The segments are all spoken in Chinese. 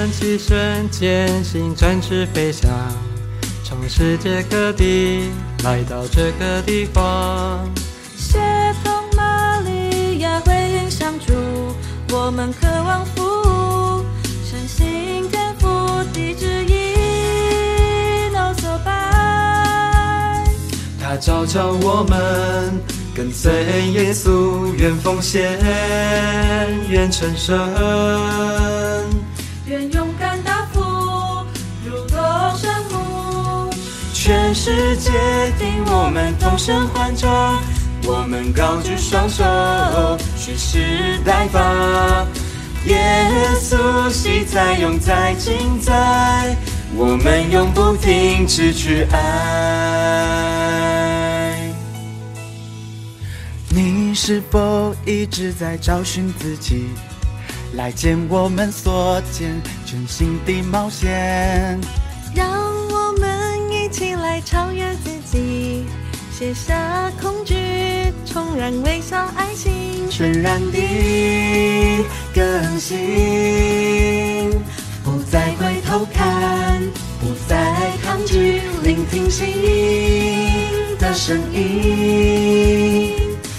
们起身前行，展翅飞翔，从世界各地来到这个地方。协同玛利亚回应相助，我们渴望服务，深信天赋，地之意，no so bad。他召叫我们跟随耶稣，愿奉献，愿成圣，世界听我们同声欢唱。我们高举双手，蓄势待发。耶稣喜在，永在，今在，我们永不停止去爱。你是否一直在找寻自己？来见我们所见，全新的冒险。让卸下恐惧，重燃微笑爱心，全然的更新，不再回头看，不再抗拒，聆听心的声音，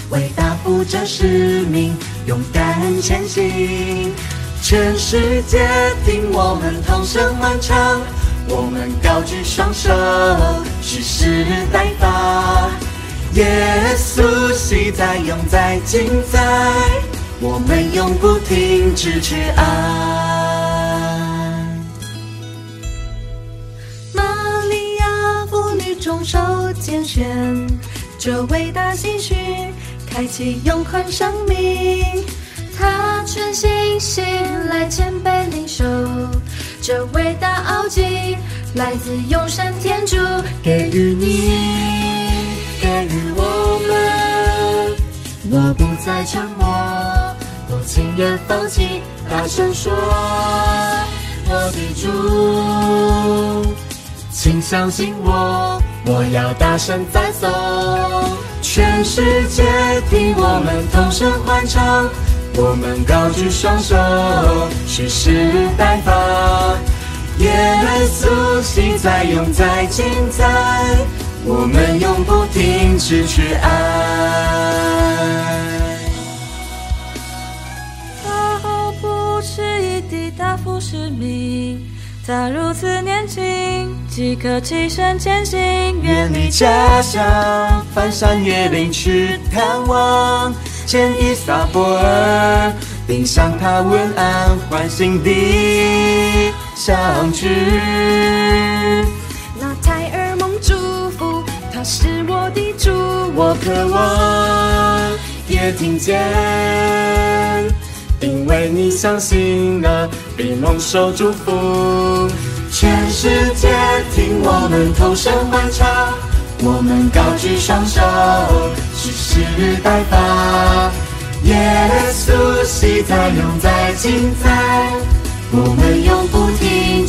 为答复这使命，勇敢前行。全世界听我们同声欢唱。我们高举双手，蓄势待发。耶稣昔在，永在，今在，我们永不停止去爱。玛利亚妇女中受拣选，这伟大喜讯开启永恒生命。她全心信赖，谦卑领受。这伟大奥迹来自永生天主，给予你，给予我们。我不再沉默，不轻言放弃，大声说：我的主，请相信我，我要大声赞颂。全世界听我们同声欢唱。我们高举双手，蓄势待发。耶稣心在，永在，今在，我们永不停止去爱。他毫不迟疑地答复使命，他如此年轻，即刻起身前行，远离家乡，翻山越岭去探望。见依撒伯尔，并向他问安，欢欣地相聚。那胎儿蒙祝福，他是我的主，我渴望也听见，因为你相信了，比蒙受祝福。全世界听我们同声欢唱。我们高举双手，蓄势待发。耶稣昔在，永在，今在，我们永不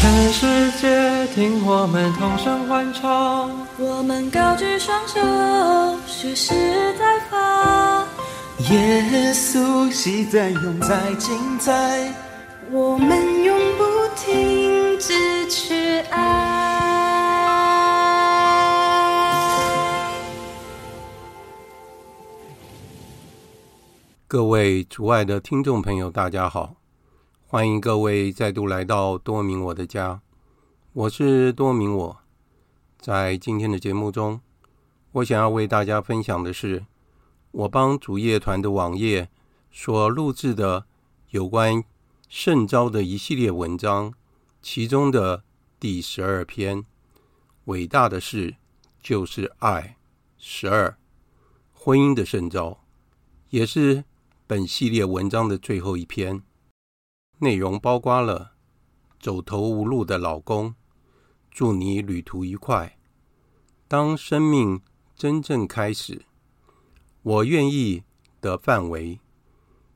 全世界听我们同声欢唱，我们高举双手，蓄势待发。耶稣昔在，永在，今在，我们永不停止去爱。各位主爱的听众朋友，大家好。欢迎各位再度来到多明我的家，我是多明我。在今天的节目中，我想要为大家分享的是，我帮主业团的网页所录制的有关圣招的一系列文章，其中的第十二篇“伟大的事就是爱”，十二婚姻的圣招，也是本系列文章的最后一篇。内容包括了走投无路的老公，祝你旅途愉快。当生命真正开始，我愿意的范围。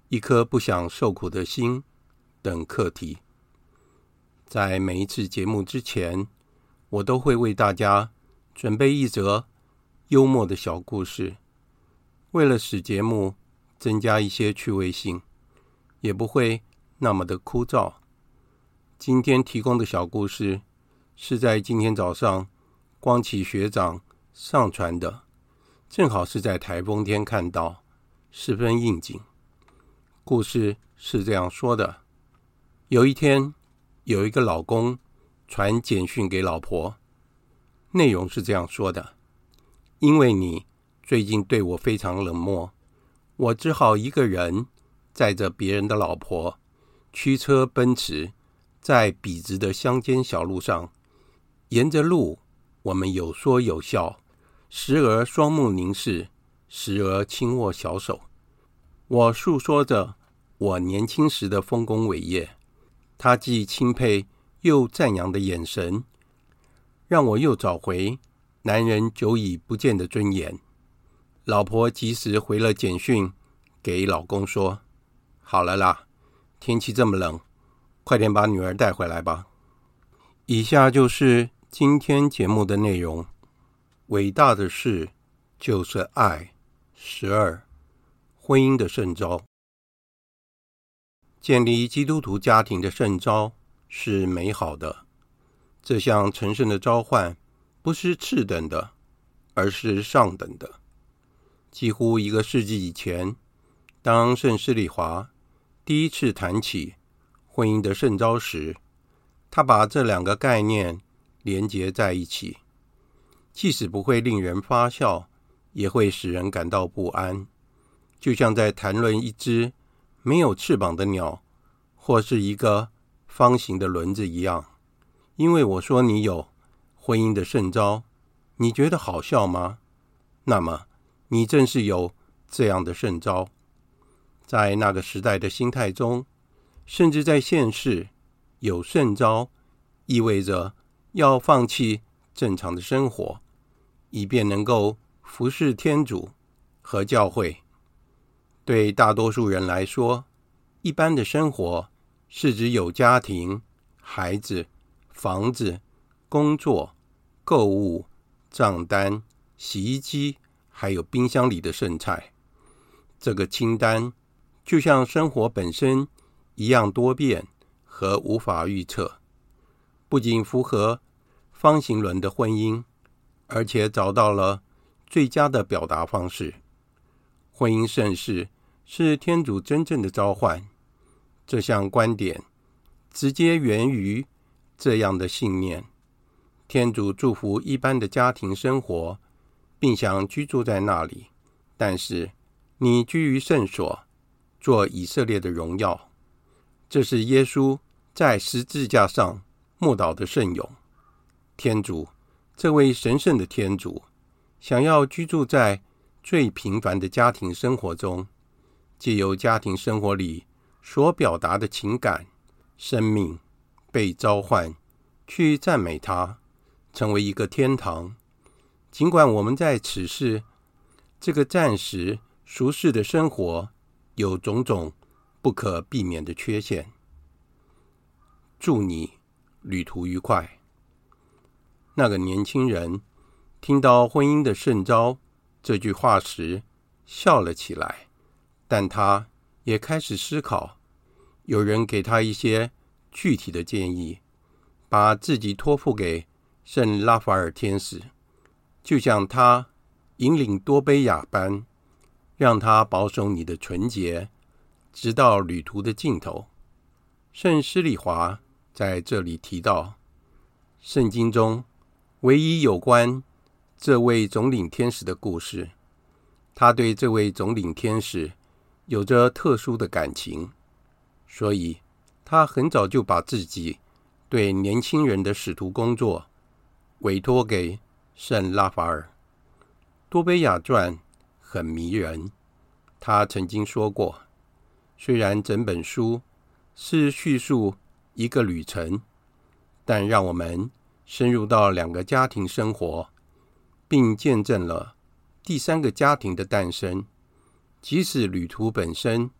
一颗不想受苦的心等课题，在每一次节目之前，我都会为大家准备一则幽默的小故事，为了使节目增加一些趣味性，也不会那么的枯燥。今天提供的小故事是在今天早上光启学长上传的，正好是在台风天看到，十分应景。故事是这样说的：有一天，有一个老公传简讯给老婆，内容是这样说的：“因为你最近对我非常冷漠，我只好一个人载着别人的老婆，驱车奔驰，在笔直的乡间小路上，沿着路，我们有说有笑，时而双目凝视，时而轻握小手。”我诉说着我年轻时的丰功伟业，他既钦佩又赞扬的眼神，让我又找回男人久已不见的尊严。老婆及时回了简讯给老公说：“好了啦，天气这么冷，快点把女儿带回来吧。”以下就是今天节目的内容：伟大的事就是爱。十二。婚姻的圣招，建立基督徒家庭的圣召是美好的。这项成圣的召唤不是次等的，而是上等的。几乎一个世纪以前，当圣施礼华第一次谈起婚姻的圣召时，他把这两个概念连结在一起，即使不会令人发笑，也会使人感到不安。就像在谈论一只没有翅膀的鸟，或是一个方形的轮子一样。因为我说你有婚姻的圣招，你觉得好笑吗？那么你正是有这样的圣招。在那个时代的心态中，甚至在现世，有圣招意味着要放弃正常的生活，以便能够服侍天主和教会。对大多数人来说，一般的生活是指有家庭、孩子、房子、工作、购物、账单、洗衣机，还有冰箱里的剩菜。这个清单就像生活本身一样多变和无法预测。不仅符合方形轮的婚姻，而且找到了最佳的表达方式。婚姻盛世。是天主真正的召唤。这项观点直接源于这样的信念：天主祝福一般的家庭生活，并想居住在那里。但是你居于圣所，做以色列的荣耀。这是耶稣在十字架上默祷的圣咏。天主，这位神圣的天主，想要居住在最平凡的家庭生活中。借由家庭生活里所表达的情感、生命，被召唤去赞美他，成为一个天堂。尽管我们在此世这个暂时俗世的生活有种种不可避免的缺陷。祝你旅途愉快。那个年轻人听到“婚姻的圣召”这句话时，笑了起来。但他也开始思考，有人给他一些具体的建议，把自己托付给圣拉法尔天使，就像他引领多贝雅般，让他保守你的纯洁，直到旅途的尽头。圣施里华在这里提到，圣经中唯一有关这位总领天使的故事，他对这位总领天使。有着特殊的感情，所以他很早就把自己对年轻人的使徒工作委托给圣拉法尔。多贝亚传很迷人，他曾经说过，虽然整本书是叙述一个旅程，但让我们深入到两个家庭生活，并见证了第三个家庭的诞生。即使旅途本身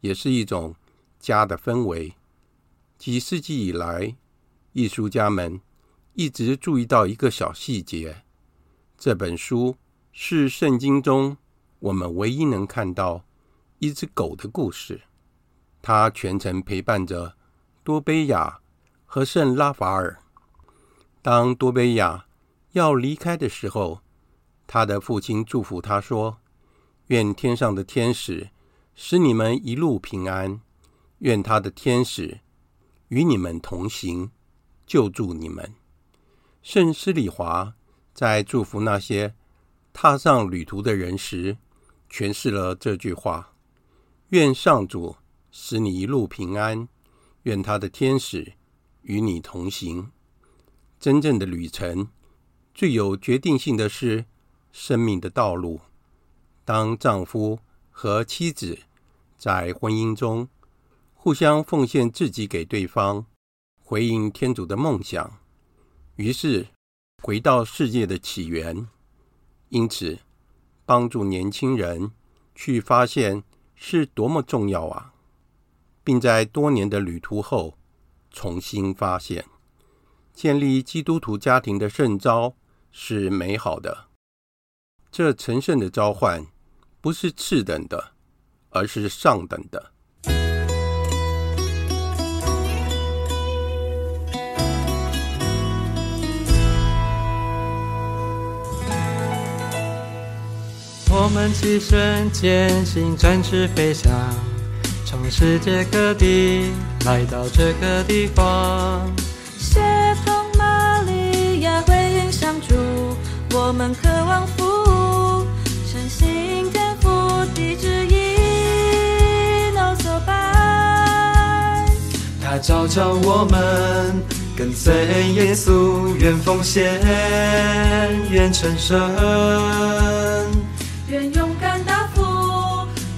也是一种家的氛围。几世纪以来，艺术家们一直注意到一个小细节：这本书是圣经中我们唯一能看到一只狗的故事。它全程陪伴着多贝亚和圣拉法尔。当多贝亚要离开的时候，他的父亲祝福他说：“愿天上的天使使你们一路平安，愿他的天使与你们同行。”救助你们，圣施礼华在祝福那些踏上旅途的人时，诠释了这句话：愿上主使你一路平安，愿他的天使与你同行。真正的旅程，最有决定性的是生命的道路。当丈夫和妻子在婚姻中互相奉献自己给对方。回应天主的梦想，于是回到世界的起源。因此，帮助年轻人去发现是多么重要啊！并在多年的旅途后重新发现，建立基督徒家庭的圣召是美好的。这神圣的召唤不是次等的，而是上等的。我们起身前行，展翅飞翔，从世界各地来到这个地方。协同玛利亚回应上主，我们渴望他召叫我们跟随耶稣，愿奉献，愿成圣。愿勇敢大步，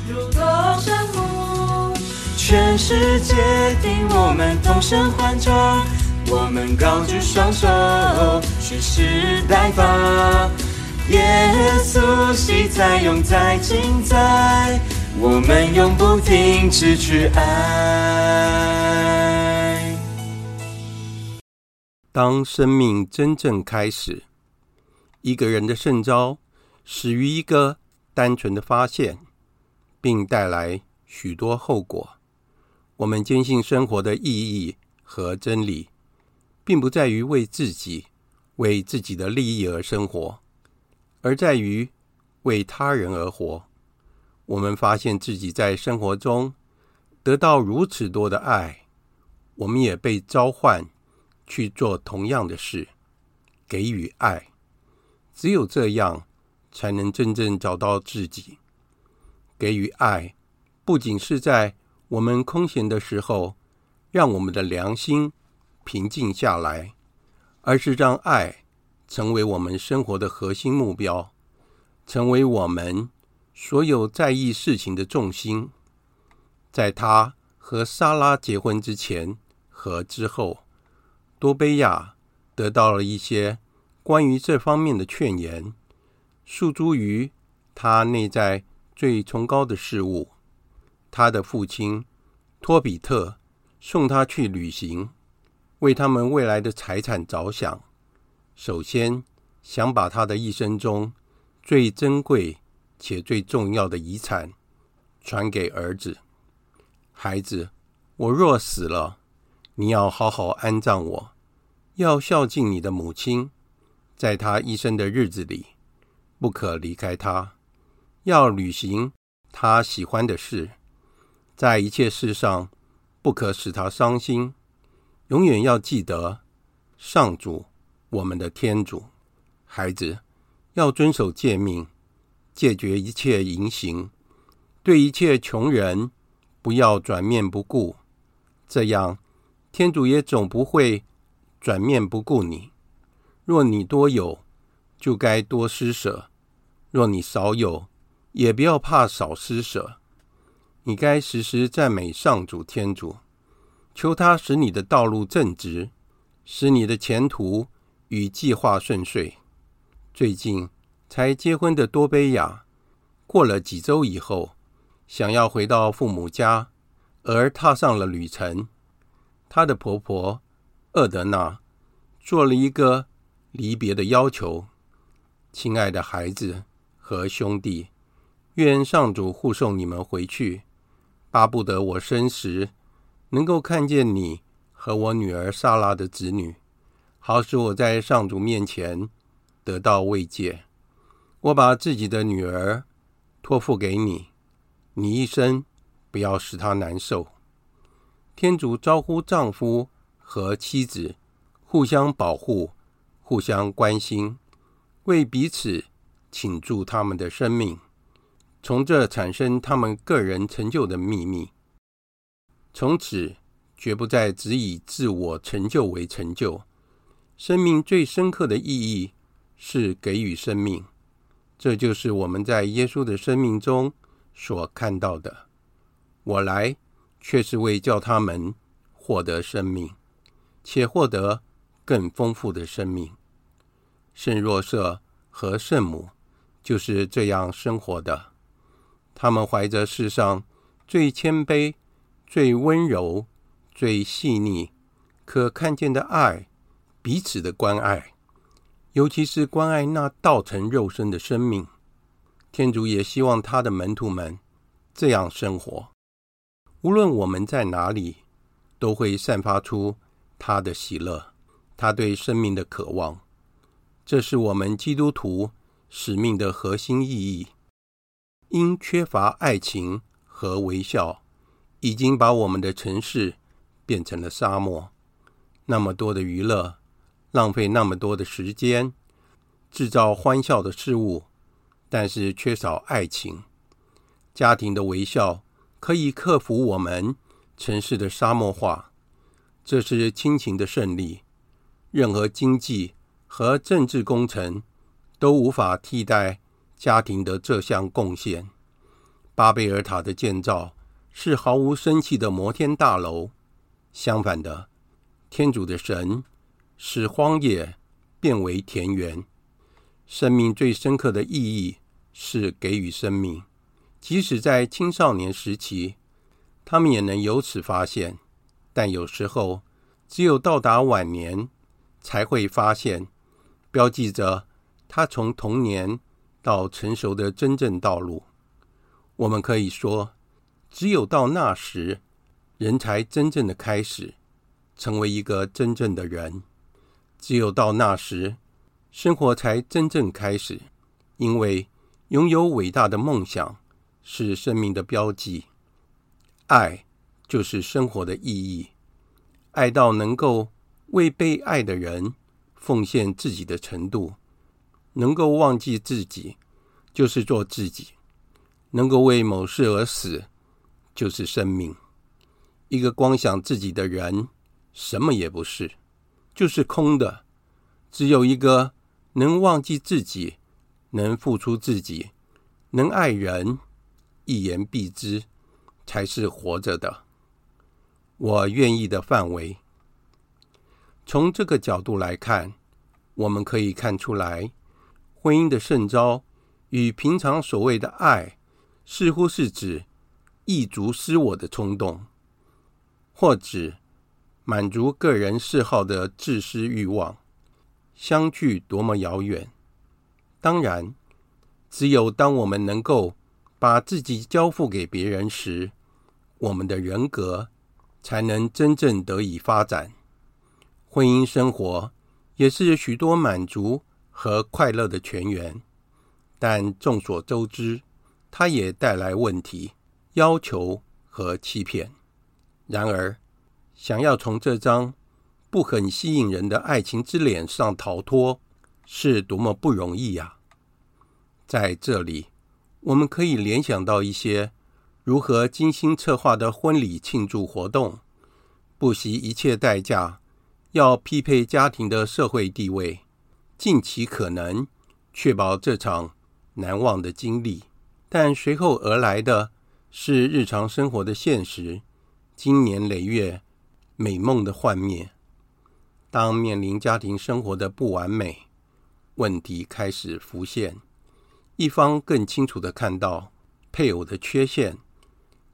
如同圣母。全世界听我们同声欢唱，我们高举双手，蓄势待发。耶稣昔在，永在，今在，我们永不停止去爱。当生命真正开始，一个人的圣招始于一个。单纯的发现，并带来许多后果。我们坚信生活的意义和真理，并不在于为自己、为自己的利益而生活，而在于为他人而活。我们发现自己在生活中得到如此多的爱，我们也被召唤去做同样的事，给予爱。只有这样。才能真正找到自己。给予爱，不仅是在我们空闲的时候，让我们的良心平静下来，而是让爱成为我们生活的核心目标，成为我们所有在意事情的重心。在他和莎拉结婚之前和之后，多贝亚得到了一些关于这方面的劝言。诉诸于他内在最崇高的事物。他的父亲托比特送他去旅行，为他们未来的财产着想。首先，想把他的一生中最珍贵且最重要的遗产传给儿子。孩子，我若死了，你要好好安葬我，要孝敬你的母亲，在她一生的日子里。不可离开她，要履行她喜欢的事，在一切事上不可使她伤心。永远要记得上主，我们的天主。孩子要遵守诫命，戒绝一切淫行，对一切穷人不要转面不顾，这样天主也总不会转面不顾你。若你多有，就该多施舍；若你少有，也不要怕少施舍。你该时时赞美上主天主，求他使你的道路正直，使你的前途与计划顺遂。最近才结婚的多贝雅，过了几周以后，想要回到父母家，而踏上了旅程。她的婆婆厄德娜做了一个离别的要求：“亲爱的孩子和兄弟，愿上主护送你们回去。巴不得我生时能够看见你和我女儿莎拉的子女，好使我在上主面前得到慰藉。我把自己的女儿托付给你。”你一生不要使她难受。天主招呼丈夫和妻子互相保护、互相关心，为彼此倾注他们的生命，从这产生他们个人成就的秘密。从此，绝不再只以自我成就为成就。生命最深刻的意义是给予生命，这就是我们在耶稣的生命中。所看到的，我来却是为叫他们获得生命，且获得更丰富的生命。圣若瑟和圣母就是这样生活的。他们怀着世上最谦卑、最温柔、最细腻、可看见的爱，彼此的关爱，尤其是关爱那道成肉身的生命。天主也希望他的门徒们这样生活。无论我们在哪里，都会散发出他的喜乐，他对生命的渴望。这是我们基督徒使命的核心意义。因缺乏爱情和微笑，已经把我们的城市变成了沙漠。那么多的娱乐，浪费那么多的时间，制造欢笑的事物。但是缺少爱情，家庭的微笑可以克服我们城市的沙漠化。这是亲情的胜利。任何经济和政治工程都无法替代家庭的这项贡献。巴贝尔塔的建造是毫无生气的摩天大楼。相反的，天主的神使荒野变为田园。生命最深刻的意义。是给予生命，即使在青少年时期，他们也能由此发现。但有时候，只有到达晚年，才会发现，标记着他从童年到成熟的真正道路。我们可以说，只有到那时，人才真正的开始，成为一个真正的人。只有到那时，生活才真正开始，因为。拥有伟大的梦想是生命的标记，爱就是生活的意义。爱到能够为被爱的人奉献自己的程度，能够忘记自己就是做自己，能够为某事而死就是生命。一个光想自己的人，什么也不是，就是空的。只有一个能忘记自己。能付出自己，能爱人，一言蔽之，才是活着的。我愿意的范围。从这个角度来看，我们可以看出来，婚姻的圣招与平常所谓的爱，似乎是指一足私我的冲动，或指满足个人嗜好的自私欲望，相距多么遥远。当然，只有当我们能够把自己交付给别人时，我们的人格才能真正得以发展。婚姻生活也是许多满足和快乐的泉源，但众所周知，它也带来问题、要求和欺骗。然而，想要从这张不很吸引人的爱情之脸上逃脱，是多么不容易呀！在这里，我们可以联想到一些如何精心策划的婚礼庆祝活动，不惜一切代价要匹配家庭的社会地位，尽其可能确保这场难忘的经历。但随后而来的是日常生活的现实，经年累月美梦的幻灭。当面临家庭生活的不完美，问题开始浮现，一方更清楚地看到配偶的缺陷。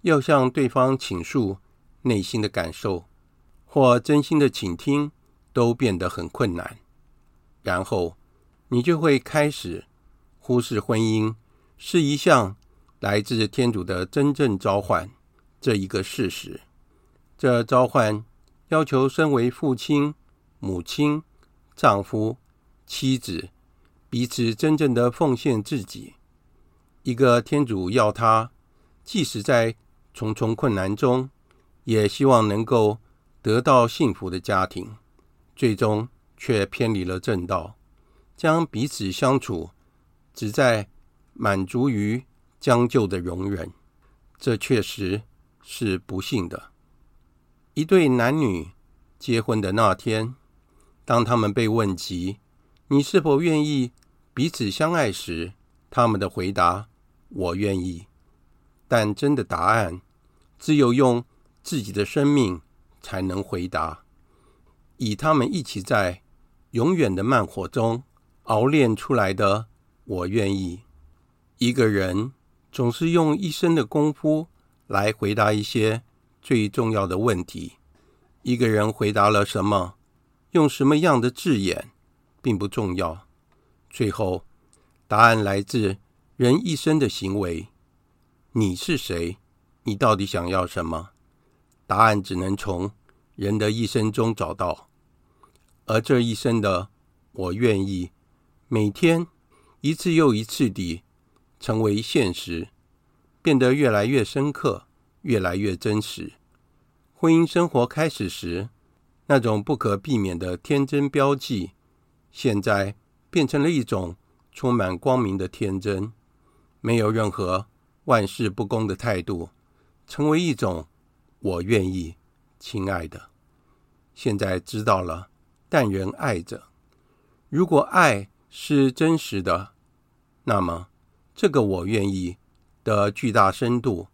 要向对方倾诉内心的感受，或真心的倾听，都变得很困难。然后，你就会开始忽视婚姻是一项来自天主的真正召唤这一个事实。这召唤要求身为父亲、母亲、丈夫、妻子彼此真正的奉献自己。一个天主要他，即使在重重困难中，也希望能够得到幸福的家庭，最终却偏离了正道，将彼此相处只在满足于将就的容忍，这确实是不幸的。一对男女结婚的那天，当他们被问及你是否愿意彼此相爱时，他们的回答：“我愿意。”但真的答案。只有用自己的生命才能回答。以他们一起在永远的慢火中熬炼出来的“我愿意”。一个人总是用一生的功夫来回答一些最重要的问题。一个人回答了什么，用什么样的字眼，并不重要。最后，答案来自人一生的行为。你是谁？你到底想要什么？答案只能从人的一生中找到，而这一生的“我愿意”，每天一次又一次地成为现实，变得越来越深刻，越来越真实。婚姻生活开始时，那种不可避免的天真标记，现在变成了一种充满光明的天真，没有任何万世不恭的态度。成为一种，我愿意，亲爱的。现在知道了，但仍爱着。如果爱是真实的，那么这个我愿意的巨大深度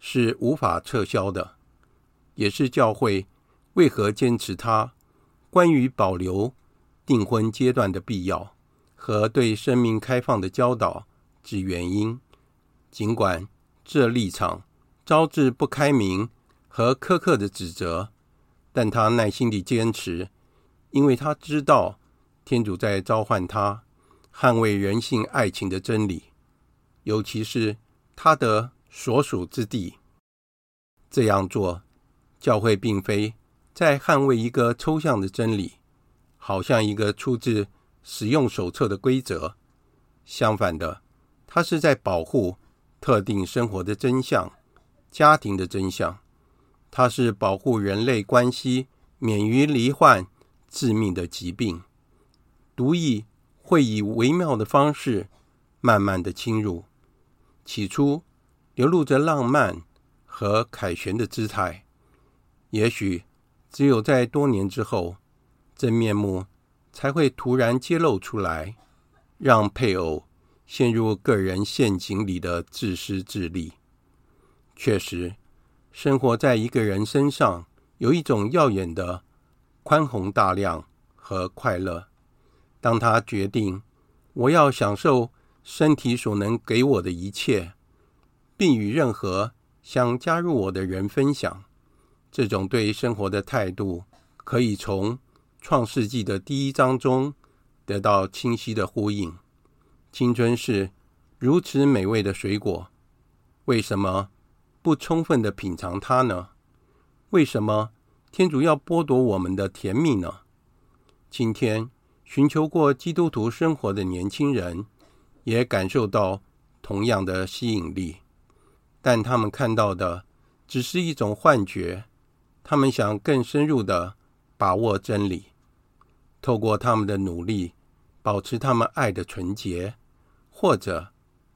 是无法撤销的，也是教会为何坚持它关于保留订婚阶段的必要和对生命开放的教导之原因。尽管这立场。招致不开明和苛刻的指责，但他耐心地坚持，因为他知道天主在召唤他捍卫人性爱情的真理，尤其是他的所属之地。这样做，教会并非在捍卫一个抽象的真理，好像一个出自使用手册的规则。相反的，他是在保护特定生活的真相。家庭的真相，它是保护人类关系免于罹患致命的疾病。毒液会以微妙的方式慢慢的侵入，起初流露着浪漫和凯旋的姿态，也许只有在多年之后，真面目才会突然揭露出来，让配偶陷入个人陷阱里的自私自利。确实，生活在一个人身上有一种耀眼的宽宏大量和快乐。当他决定我要享受身体所能给我的一切，并与任何想加入我的人分享，这种对生活的态度，可以从创世纪的第一章中得到清晰的呼应。青春是如此美味的水果，为什么不充分的品尝它呢？为什么天主要剥夺我们的甜蜜呢？今天寻求过基督徒生活的年轻人也感受到同样的吸引力，但他们看到的只是一种幻觉。他们想更深入的把握真理，透过他们的努力保持他们爱的纯洁，或者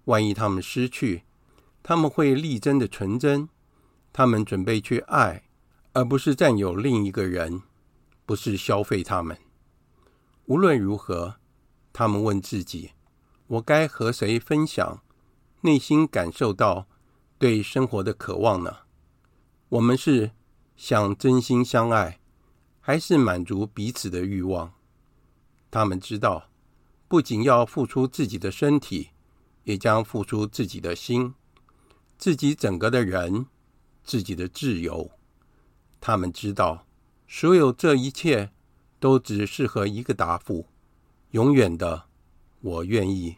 万一他们失去。他们会力争的纯真，他们准备去爱，而不是占有另一个人，不是消费他们。无论如何，他们问自己：我该和谁分享内心感受到对生活的渴望呢？我们是想真心相爱，还是满足彼此的欲望？他们知道，不仅要付出自己的身体，也将付出自己的心，自己整个的人，自己的自由。他们知道，所有这一切都只适合一个答复：永远的，我愿意。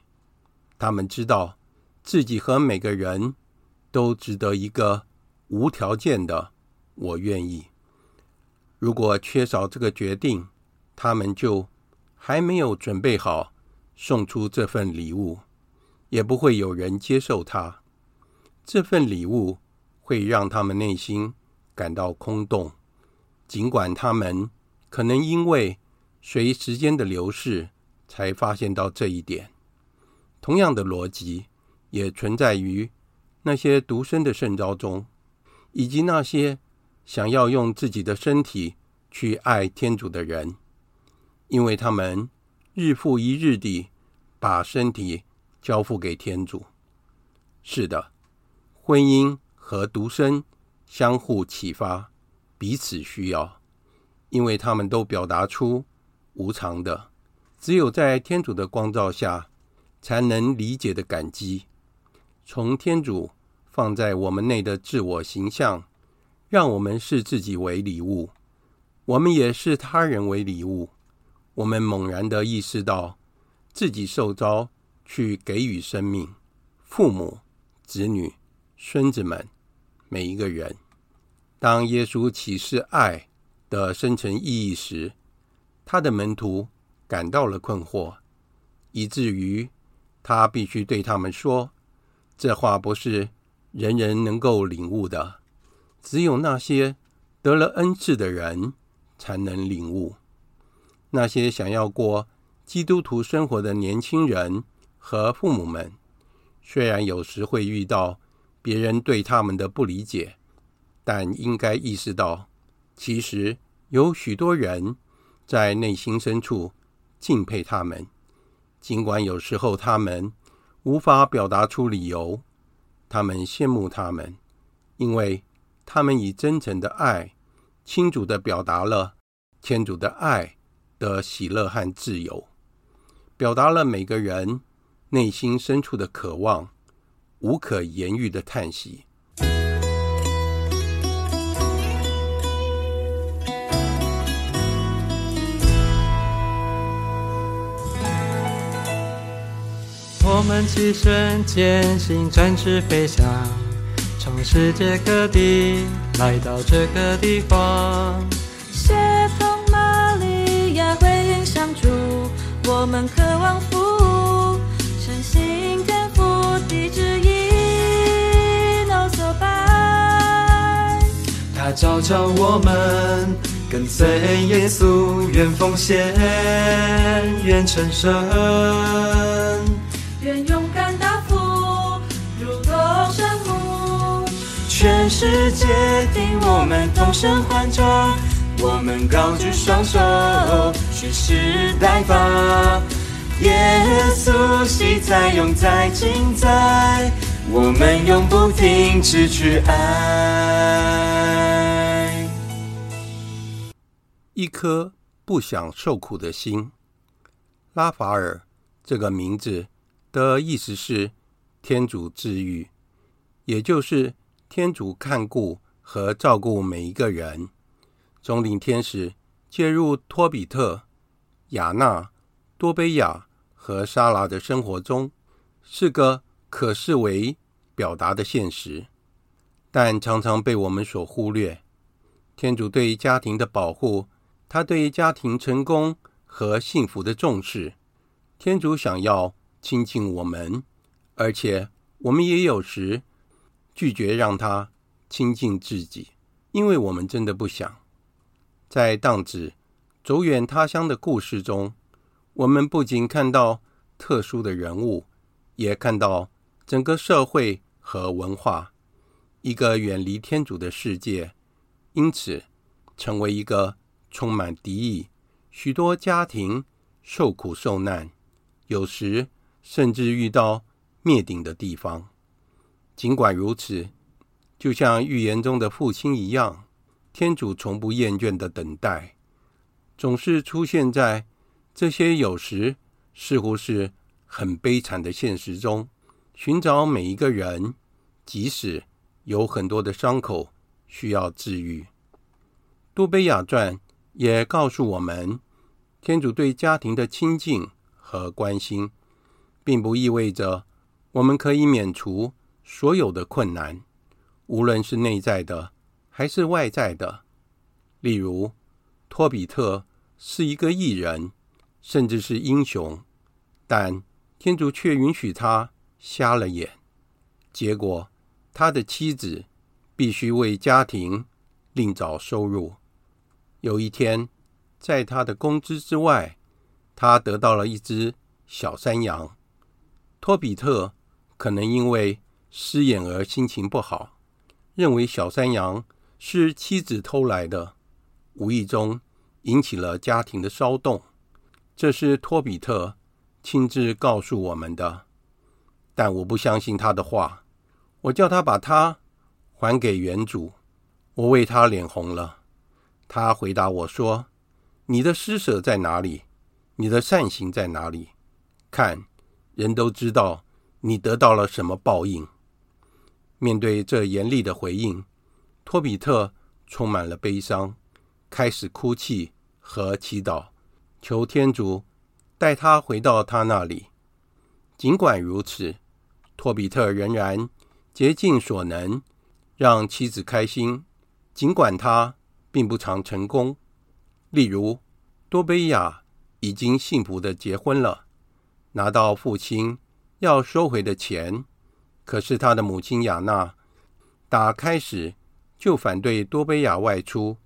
他们知道，自己和每个人都值得一个无条件的“我愿意”。如果缺少这个决定，他们就还没有准备好送出这份礼物，也不会有人接受它。这份礼物会让他们内心感到空洞，尽管他们可能因为随时间的流逝才发现到这一点。同样的逻辑也存在于那些独身的圣召中，以及那些想要用自己的身体去爱天主的人。因为他们日复一日地把身体交付给天主。是的，婚姻和独身相互启发，彼此需要，因为他们都表达出无常的，只有在天主的光照下才能理解的感激。从天主放在我们内的自我形象，让我们视自己为礼物，我们也视他人为礼物。我们猛然地意识到，自己受召去给予生命，父母、子女、孙子们，每一个人。当耶稣启示爱的深层意义时，他的门徒感到了困惑，以至于他必须对他们说：“这话不是人人能够领悟的，只有那些得了恩赐的人才能领悟。”那些想要过基督徒生活的年轻人和父母们，虽然有时会遇到别人对他们的不理解，但应该意识到，其实有许多人在内心深处敬佩他们，尽管有时候他们无法表达出理由。他们羡慕他们，因为他们以真诚的爱，清楚地表达了天主的爱。的喜乐和自由，表达了每个人内心深处的渴望，无可言喻的叹息。我们起身前行，展翅飞翔，从世界各地来到这个地方。谢风、玛利亚回应相助我们渴望他召我们跟随耶稣，愿奉献，愿成圣，愿勇敢答复，如同圣母。全世界听我们同声欢唱。我们高举双手，蓄势待发。耶稣昔在，永在，今在。我们永不停止去爱。一颗不想受苦的心。拉法尔这个名字的意思是天主治愈，也就是天主看顾和照顾每一个人。总领天使介入托比特、雅纳、多贝亚和莎拉的生活中，是个可视为表达的现实，但常常被我们所忽略。天主对家庭的保护，他对家庭成功和幸福的重视，天主想要亲近我们，而且我们也有时拒绝让他亲近自己，因为我们真的不想。在荡子走远他乡的故事中，我们不仅看到特殊的人物，也看到整个社会和文化，一个远离天主的世界，因此成为一个充满敌意、许多家庭受苦受难，有时甚至遇到灭顶的地方。尽管如此，就像预言中的父亲一样，天主从不厌倦的等待，总是出现在这些有时似乎是很悲惨的现实中，寻找每一个人，即使有很多的伤口需要治愈。多贝亚传也告诉我们，天主对家庭的亲近和关心，并不意味着我们可以免除所有的困难，无论是内在的还是外在的。例如，托比特是一个艺人，甚至是英雄，但天主却允许他瞎了眼，结果他的妻子必须为家庭另找收入。有一天，在他的工资之外，他得到了一只小山羊。托比特可能因为失眼而心情不好，认为小山羊是妻子偷来的，无意中引起了家庭的骚动。这是托比特亲自告诉我们的，但我不相信他的话。我叫他把它还给原主，我为他脸红了。他回答我说：“你的施舍在哪里？你的善行在哪里？看，人都知道你得到了什么报应。”面对这严厉的回应，托比特充满了悲伤，开始哭泣和祈祷，求天主带他回到他那里。尽管如此，托比特仍然竭尽所能让妻子开心，尽管他。并不常成功。例如，多贝亚已经幸福的结婚了，拿到父亲要收回的钱，可是他的母亲亚娜打开始就反对多贝亚外出，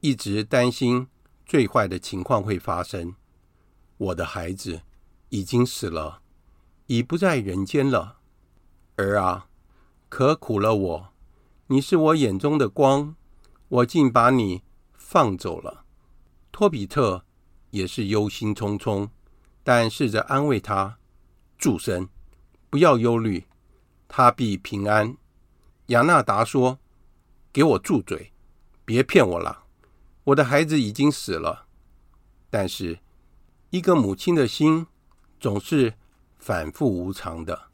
一直担心最坏的情况会发生。我的孩子已经死了，已不在人间了。儿啊，可苦了我！你是我眼中的光。我竟把你放走了。托比特也是忧心忡忡，但试着安慰他：“住身，不要忧虑，他必平安。”亚纳达说：“给我住嘴，别骗我了，我的孩子已经死了。”但是，一个母亲的心总是反复无常的。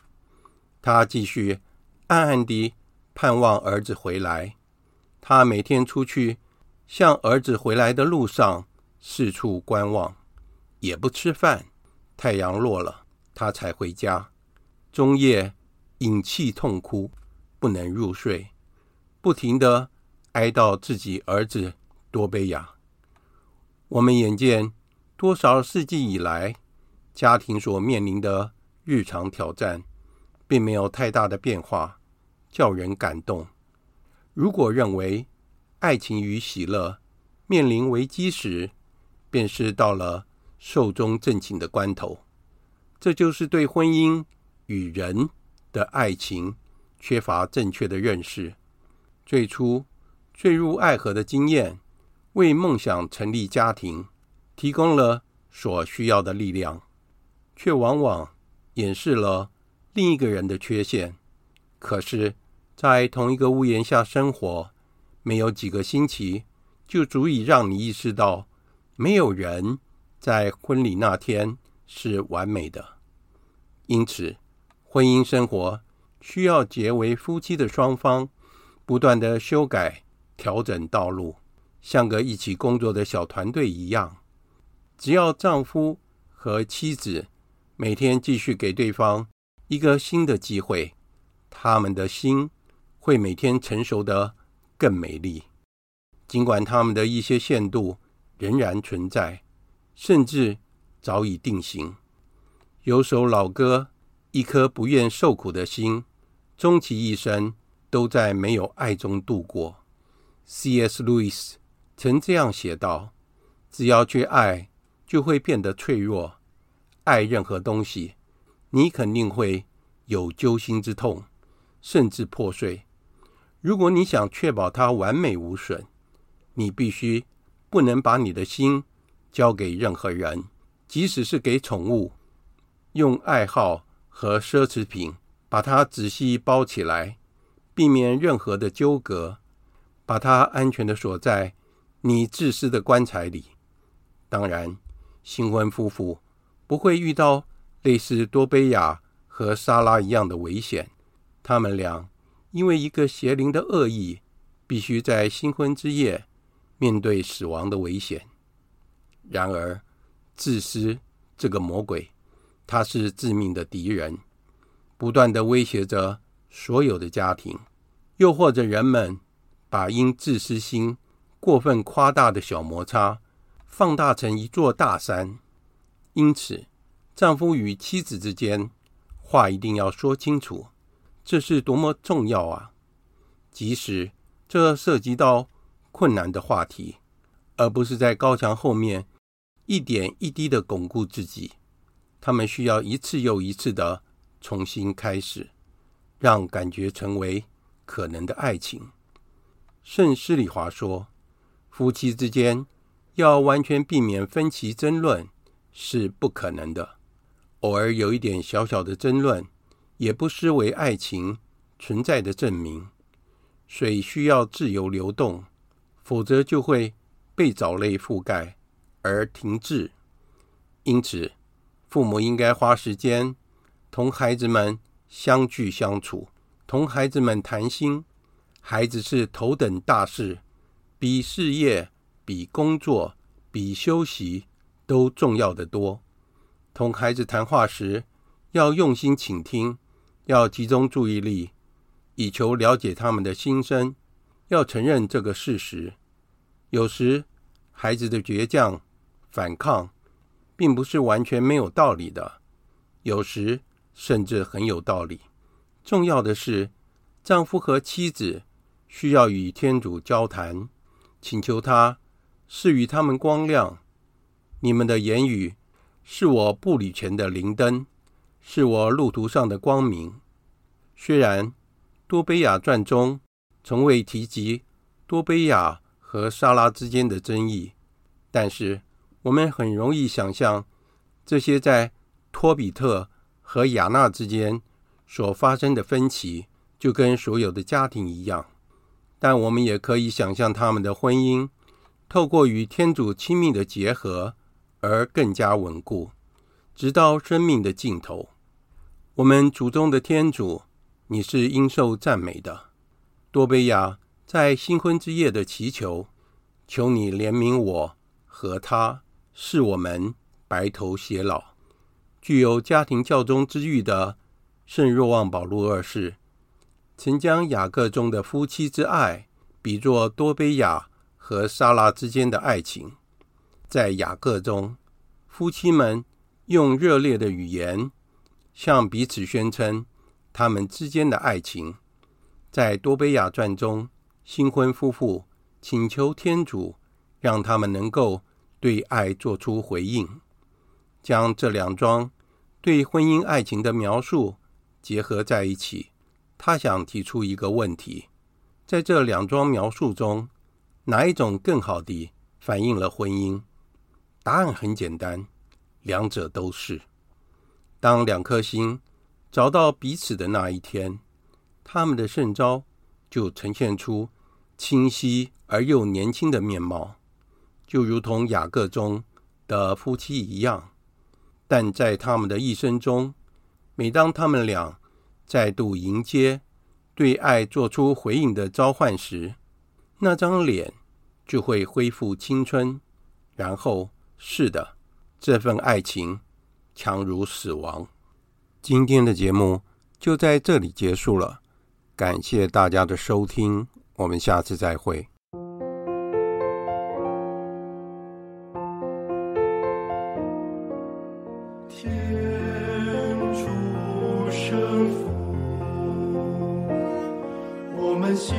她继续暗暗地盼望儿子回来。他每天出去，向儿子回来的路上四处观望，也不吃饭。太阳落了，他才回家。中夜忍气痛哭，不能入睡，不停地哀悼自己儿子多贝亚。我们眼见多少世纪以来，家庭所面临的日常挑战，并没有太大的变化，叫人感动。如果认为爱情与喜乐面临危机时，便是到了寿终正寝的关头，这就是对婚姻与人的爱情缺乏正确的认识。最初坠入爱河的经验，为梦想成立家庭提供了所需要的力量，却往往掩饰了另一个人的缺陷。可是，在同一个屋檐下生活，没有几个星期，就足以让你意识到，没有人在婚礼那天是完美的。因此，婚姻生活需要结为夫妻的双方不断地修改、调整道路，像个一起工作的小团队一样。只要丈夫和妻子每天继续给对方一个新的机会，他们的心。会每天成熟得更美丽，尽管他们的一些限度仍然存在，甚至早已定型。有首老歌：“一颗不愿受苦的心，终其一生都在没有爱中度过。”C.S. 路易斯曾这样写道：“只要去爱，就会变得脆弱。爱任何东西，你肯定会有揪心之痛。”甚至破碎。如果你想确保它完美无损，你必须不能把你的心交给任何人，即使是给宠物，用爱好和奢侈品把它仔细包起来，避免任何的纠葛，把它安全地锁在你自私的棺材里。当然，新婚夫妇不会遇到类似多贝亚和莎拉一样的危险。他们俩因为一个邪灵的恶意，必须在新婚之夜面对死亡的危险。然而，自私这个魔鬼，他是致命的敌人，不断地威胁着所有的家庭，又或者人们把因自私心过分夸大的小摩擦。放大成一座大山，因此，丈夫与妻子之间话一定要说清楚，这是多么重要啊！即使这涉及到困难的话题，而不是在高墙后面一点一滴的巩固自己，他们需要一次又一次的重新开始，让感觉成为可能的爱情。圣施里华说：“夫妻之间。”要完全避免分歧争论是不可能的。偶尔有一点小小的争论，也不失为爱情存在的证明。水需要自由流动，否则就会被藻类覆盖而停滞。因此，父母应该花时间同孩子们相聚相处，同孩子们谈心。孩子是头等大事，比事业。比工作、比休息都重要得多。同孩子谈话时，要用心倾听，要集中注意力，以求了解他们的心声。要承认这个事实：有时孩子的倔强、反抗，并不是完全没有道理的；有时甚至很有道理。重要的是，丈夫和妻子需要与天主交谈，请求他。赐予他们光亮。你们的言语是我步履前的灵灯，是我路途上的光明。虽然多贝亚传中从未提及多贝亚和莎拉之间的争议，但是我们很容易想象这些在托比特和亚纳之间所发生的分歧，就跟所有的家庭一样。但我们也可以想象他们的婚姻。透过与天主亲密的结合而更加稳固，直到生命的尽头。我们祖宗的天主，你是应受赞美的。多贝亚在新婚之夜的祈求，求你怜悯我和他，使我们白头偕老。具有家庭教宗之誉的圣若望保禄二世，曾将雅各中的夫妻之爱比作多贝亚。和莎拉之间的爱情，在雅各中，夫妻们用热烈的语言向彼此宣称他们之间的爱情。在多贝亚传中，新婚夫妇请求天主让他们能够对爱做出回应。将这两桩对婚姻爱情的描述结合在一起，他想提出一个问题：在这两桩描述中，哪一种更好地反映了婚姻？答案很简单，两者都是。当两颗心找到彼此的那一天，他们的圣召就呈现出清晰而又年轻的面貌，就如同雅各中的夫妻一样。但在他们的一生中，每当他们俩再度迎接对爱做出回应的召唤时，那张脸就会恢复青春，然后是的，这份爱情强如死亡。今天的节目就在这里结束了，感谢大家的收听，我们下次再会。天主生我们心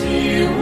我